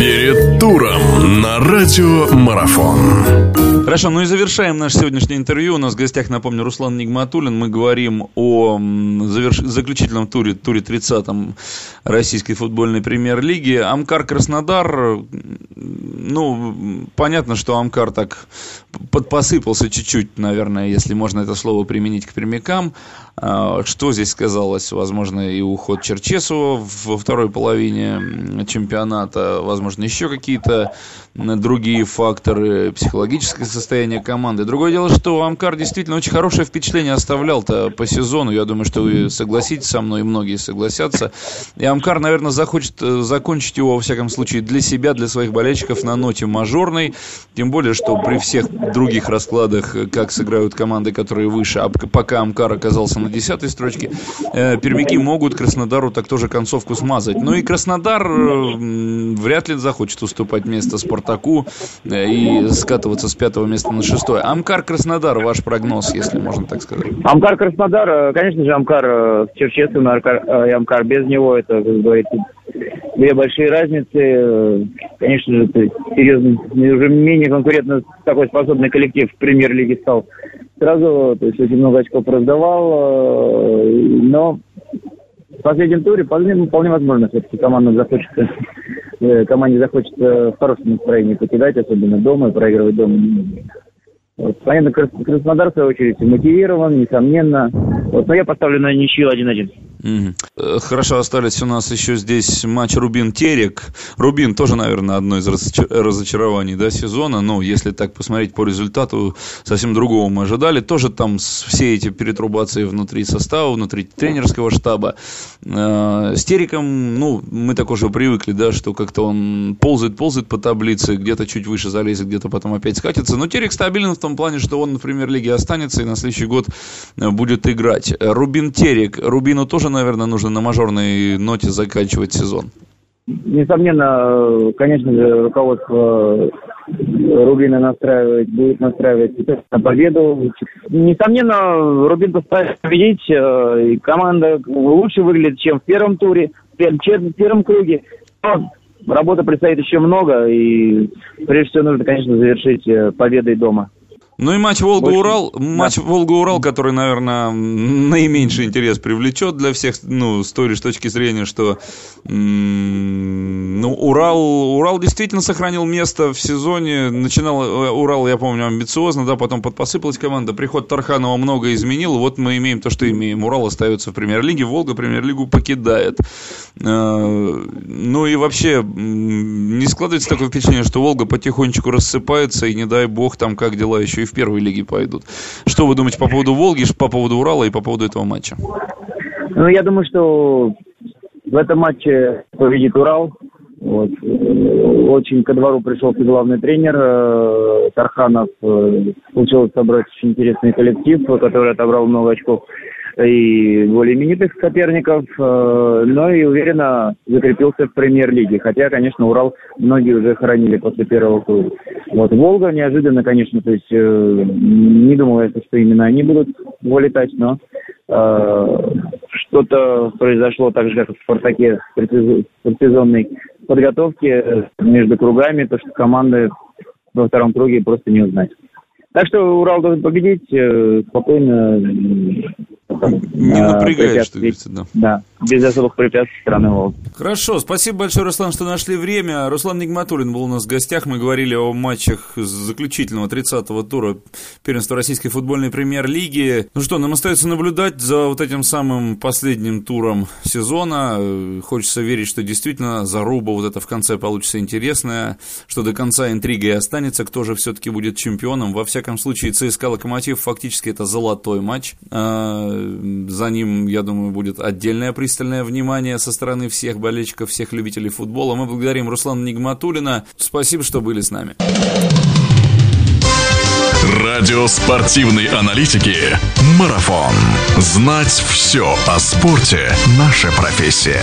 Перед туром на радио Марафон. Хорошо, ну и завершаем наше сегодняшнее интервью. У нас в гостях, напомню, Руслан Нигматуллин. Мы говорим о заверш... заключительном туре, туре 30-м российской футбольной премьер-лиги. Амкар Краснодар, ну, понятно, что Амкар так подпосыпался чуть-чуть, наверное, если можно это слово применить к прямикам. А, что здесь сказалось? Возможно, и уход Черчесова во второй половине чемпионата, возможно, еще какие-то другие факторы, психологическое состояние команды. Другое дело, что Амкар действительно очень хорошее впечатление оставлял-то по сезону. Я думаю, что вы согласитесь со мной, и многие согласятся. И Амкар, наверное, захочет э, закончить его, во всяком случае, для себя, для своих болельщиков на ноте мажорной. Тем более, что при всех других раскладах, как сыграют команды, которые выше, а пока Амкар оказался на десятой строчке, э, пермяки могут Краснодару так тоже концовку смазать. Ну и Краснодар э, вряд ли захочет уступать место Спартаку э, и скатываться с пятого места на шестое. Амкар Краснодар, ваш прогноз, если можно так сказать. Амкар Краснодар, конечно же, Амкар Черчесов Амкар без него, это, как говорится, две большие разницы. Конечно же, серьезно, уже менее конкурентно такой способный коллектив в премьер-лиге стал сразу, то есть очень много очков раздавал, но в последнем туре вполне, вполне возможно, все-таки команда захочется, э, команде захочется в хорошем настроении покидать, особенно дома, и проигрывать дома. Вот. Понятно, Краснодар, в свою очередь, мотивирован, несомненно. Вот, но я поставлю на ничью 1-1. Угу. Хорошо, остались у нас еще здесь матч Рубин-Терек. Рубин тоже, наверное, одно из разочарований да, сезона. Ну, если так посмотреть по результату, совсем другого мы ожидали. Тоже там все эти перетрубации внутри состава, внутри тренерского штаба. Э, с Тереком, ну, мы так уже привыкли, да, что как-то он ползает, ползает по таблице, где-то чуть выше залезет, где-то потом опять скатится. Но Терек стабилен в том плане, что он, например, лиге останется и на следующий год будет играть. Рубин Терек. Рубину тоже наверное, нужно на мажорной ноте заканчивать сезон. Несомненно, конечно же, руководство Рубина настраивает, будет настраивать на победу. Несомненно, Рубин постарается победить. Э, и команда лучше выглядит, чем в первом туре, в первом круге. Но работы предстоит еще много, и прежде всего нужно, конечно, завершить э, победой дома. Ну и матч Волга-Урал, матч да. Волга-Урал, который, наверное, наименьший интерес привлечет для всех, ну, с той лишь точки зрения, что, ну, Урал, Урал действительно сохранил место в сезоне. Начинал э, Урал, я помню, амбициозно, да, потом подпосыпалась команда. Приход Тарханова много изменил. Вот мы имеем то, что имеем. Урал остается в премьер-лиге, Волга премьер-лигу покидает. Э, ну и вообще, не складывается такое впечатление, что Волга потихонечку рассыпается, и не дай бог там как дела еще и в первой лиге пойдут. Что вы думаете по поводу Волги, по поводу Урала и по поводу этого матча? Ну, я думаю, что в этом матче победит Урал. Вот. Очень ко двору пришел главный тренер э, Тарханов. Э, получилось собрать очень интересный коллектив, который отобрал много очков и более именитых соперников, э, но и уверенно закрепился в премьер-лиге. Хотя, конечно, Урал многие уже хоронили после первого круга. Вот Волга неожиданно, конечно, то есть э, не думал что именно они будут вылетать, но э, что-то произошло так же, как в «Спартаке» в предсезонной подготовке между кругами, то, что команды во втором круге просто не узнать. Так что Урал должен победить спокойно, не напрягает, что говорится, да. Да, без особых препятствий стороны Волги. Хорошо, спасибо большое, Руслан, что нашли время. Руслан Нигматуллин был у нас в гостях. Мы говорили о матчах заключительного 30-го тура первенства Российской футбольной премьер-лиги. Ну что, нам остается наблюдать за вот этим самым последним туром сезона. Хочется верить, что действительно заруба вот это в конце получится интересная, что до конца интрига и останется, кто же все-таки будет чемпионом. Во всяком случае, ЦСКА Локомотив фактически это золотой матч а, за ним, я думаю, будет отдельное пристальное внимание со стороны всех болельщиков, всех любителей футбола. Мы благодарим Руслана Нигматулина. Спасибо, что были с нами. Радио спортивной аналитики «Марафон». Знать все о спорте – наша профессия.